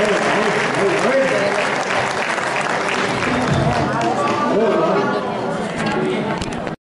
はい